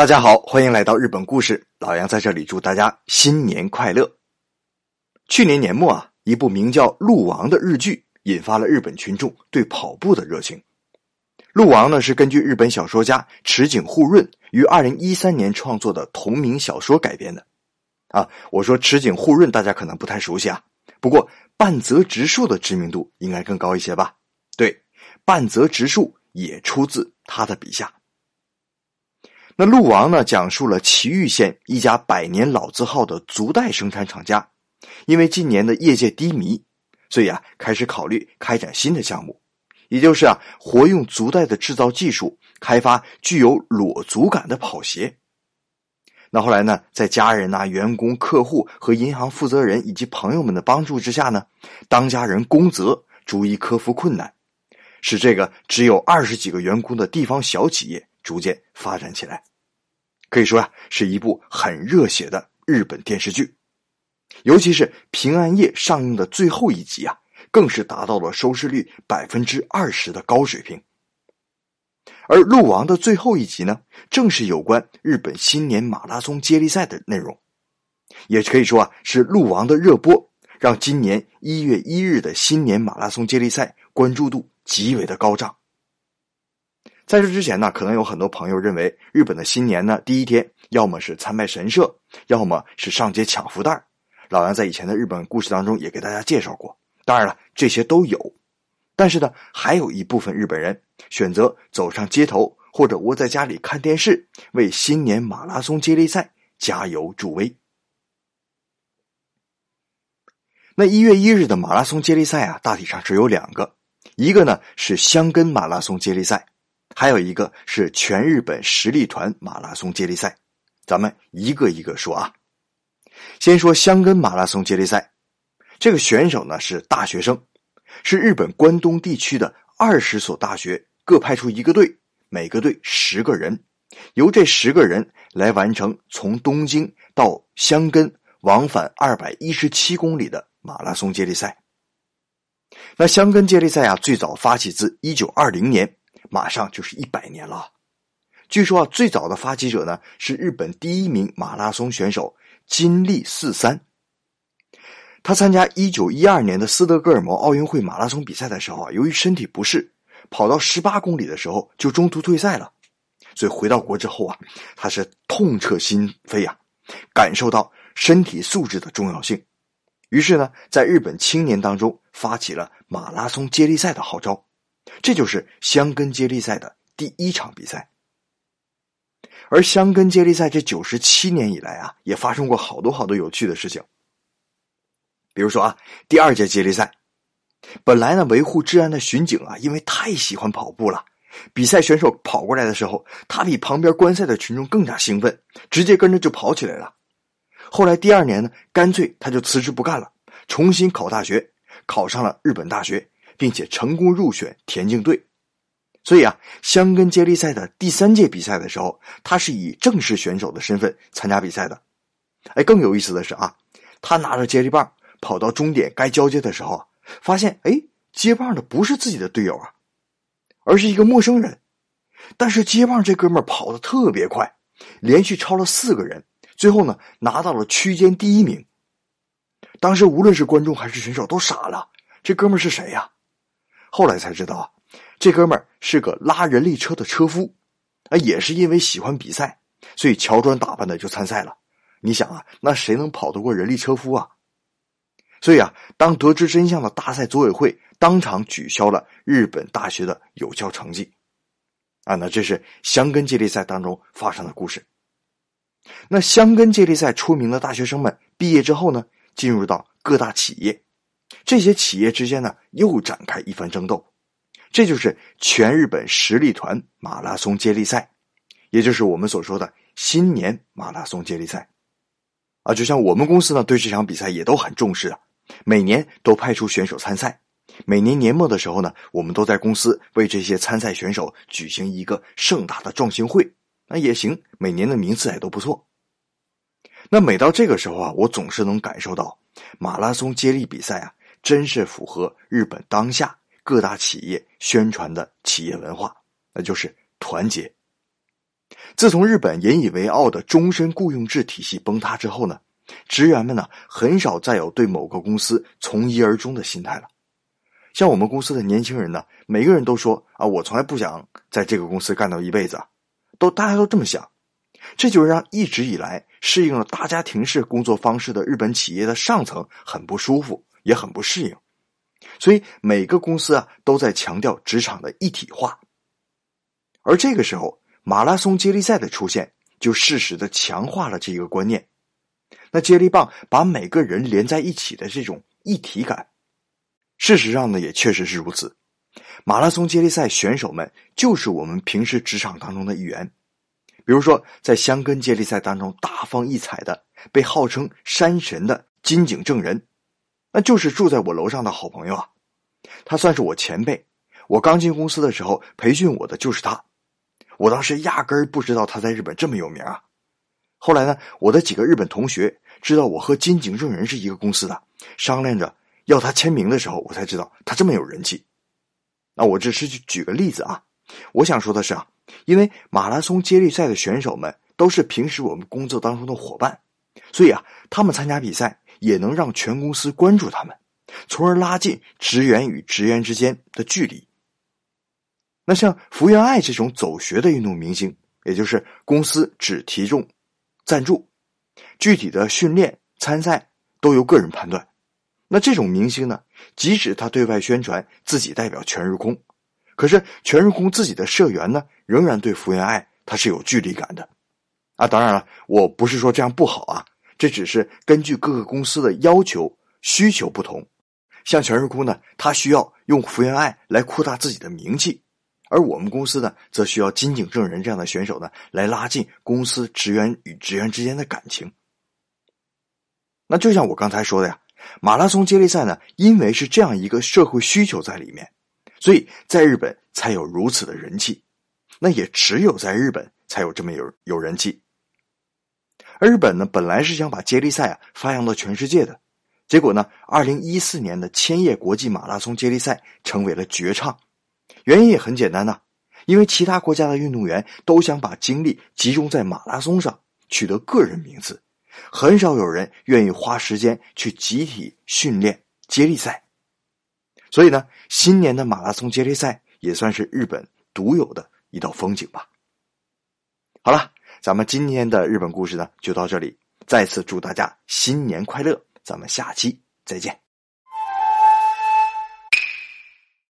大家好，欢迎来到日本故事。老杨在这里祝大家新年快乐。去年年末啊，一部名叫《鹿王》的日剧引发了日本群众对跑步的热情。《鹿王》呢是根据日本小说家池井户润于二零一三年创作的同名小说改编的。啊，我说池井户润，大家可能不太熟悉啊。不过半泽直树的知名度应该更高一些吧？对，半泽直树也出自他的笔下。那《鹿王》呢，讲述了岐玉县一家百年老字号的足袋生产厂家，因为今年的业界低迷，所以啊，开始考虑开展新的项目，也就是啊，活用足袋的制造技术，开发具有裸足感的跑鞋。那后来呢，在家人呐、员工、客户和银行负责人以及朋友们的帮助之下呢，当家人宫泽逐一克服困难，使这个只有二十几个员工的地方小企业逐渐发展起来。可以说啊，是一部很热血的日本电视剧，尤其是平安夜上映的最后一集啊，更是达到了收视率百分之二十的高水平。而《鹿王》的最后一集呢，正是有关日本新年马拉松接力赛的内容，也可以说啊，是《鹿王》的热播，让今年一月一日的新年马拉松接力赛关注度极为的高涨。在这之前呢，可能有很多朋友认为日本的新年呢，第一天要么是参拜神社，要么是上街抢福袋。老杨在以前的日本故事当中也给大家介绍过。当然了，这些都有，但是呢，还有一部分日本人选择走上街头或者窝在家里看电视，为新年马拉松接力赛加油助威。那一月一日的马拉松接力赛啊，大体上只有两个，一个呢是箱根马拉松接力赛。还有一个是全日本实力团马拉松接力赛，咱们一个一个说啊。先说箱根马拉松接力赛，这个选手呢是大学生，是日本关东地区的二十所大学各派出一个队，每个队十个人，由这十个人来完成从东京到箱根往返二百一十七公里的马拉松接力赛。那箱根接力赛啊，最早发起自一九二零年。马上就是一百年了。据说啊，最早的发起者呢是日本第一名马拉松选手金立四三。他参加一九一二年的斯德哥尔摩奥运会马拉松比赛的时候啊，由于身体不适，跑到十八公里的时候就中途退赛了。所以回到国之后啊，他是痛彻心扉呀，感受到身体素质的重要性。于是呢，在日本青年当中发起了马拉松接力赛的号召。这就是箱根接力赛的第一场比赛，而箱根接力赛这九十七年以来啊，也发生过好多好多有趣的事情。比如说啊，第二届接力赛，本来呢维护治安的巡警啊，因为太喜欢跑步了，比赛选手跑过来的时候，他比旁边观赛的群众更加兴奋，直接跟着就跑起来了。后来第二年呢，干脆他就辞职不干了，重新考大学，考上了日本大学。并且成功入选田径队，所以啊，箱根接力赛的第三届比赛的时候，他是以正式选手的身份参加比赛的。哎，更有意思的是啊，他拿着接力棒跑到终点该交接的时候，发现哎，接棒的不是自己的队友啊，而是一个陌生人。但是接棒这哥们跑的特别快，连续超了四个人，最后呢拿到了区间第一名。当时无论是观众还是选手都傻了，这哥们是谁呀？后来才知道啊，这哥们儿是个拉人力车的车夫，啊，也是因为喜欢比赛，所以乔装打扮的就参赛了。你想啊，那谁能跑得过人力车夫啊？所以啊，当得知真相的大赛组委会当场取消了日本大学的有效成绩。啊，那这是箱根接力赛当中发生的故事。那箱根接力赛出名的大学生们毕业之后呢，进入到各大企业。这些企业之间呢，又展开一番争斗，这就是全日本实力团马拉松接力赛，也就是我们所说的新年马拉松接力赛。啊，就像我们公司呢，对这场比赛也都很重视啊，每年都派出选手参赛。每年年末的时候呢，我们都在公司为这些参赛选手举行一个盛大的壮行会。那也行，每年的名次也都不错。那每到这个时候啊，我总是能感受到马拉松接力比赛啊。真是符合日本当下各大企业宣传的企业文化，那就是团结。自从日本引以为傲的终身雇佣制体系崩塌之后呢，职员们呢很少再有对某个公司从一而终的心态了。像我们公司的年轻人呢，每个人都说啊，我从来不想在这个公司干到一辈子，都大家都这么想。这就让一直以来适应了大家庭式工作方式的日本企业的上层很不舒服，也很不适应。所以每个公司啊都在强调职场的一体化。而这个时候，马拉松接力赛的出现就适时的强化了这个观念。那接力棒把每个人连在一起的这种一体感，事实上呢也确实是如此。马拉松接力赛选手们就是我们平时职场当中的一员。比如说，在香根接力赛当中大放异彩的，被号称“山神”的金井正人，那就是住在我楼上的好朋友啊。他算是我前辈，我刚进公司的时候培训我的就是他。我当时压根儿不知道他在日本这么有名啊。后来呢，我的几个日本同学知道我和金井正人是一个公司的，商量着要他签名的时候，我才知道他这么有人气。那我只是举举个例子啊，我想说的是啊。因为马拉松接力赛的选手们都是平时我们工作当中的伙伴，所以啊，他们参加比赛也能让全公司关注他们，从而拉近职员与职员之间的距离。那像福原爱这种走学的运动明星，也就是公司只提供赞助，具体的训练参赛都由个人判断。那这种明星呢，即使他对外宣传自己代表全日空。可是全日空自己的社员呢，仍然对福原爱他是有距离感的，啊，当然了，我不是说这样不好啊，这只是根据各个公司的要求需求不同。像全日空呢，它需要用福原爱来扩大自己的名气，而我们公司呢，则需要金井正人这样的选手呢，来拉近公司职员与职员之间的感情。那就像我刚才说的呀，马拉松接力赛呢，因为是这样一个社会需求在里面。所以在日本才有如此的人气，那也只有在日本才有这么有有人气。日本呢，本来是想把接力赛啊发扬到全世界的，结果呢，二零一四年的千叶国际马拉松接力赛成为了绝唱。原因也很简单呐，因为其他国家的运动员都想把精力集中在马拉松上，取得个人名次，很少有人愿意花时间去集体训练接力赛。所以呢，新年的马拉松接力赛也算是日本独有的一道风景吧。好了，咱们今天的日本故事呢就到这里，再次祝大家新年快乐，咱们下期再见。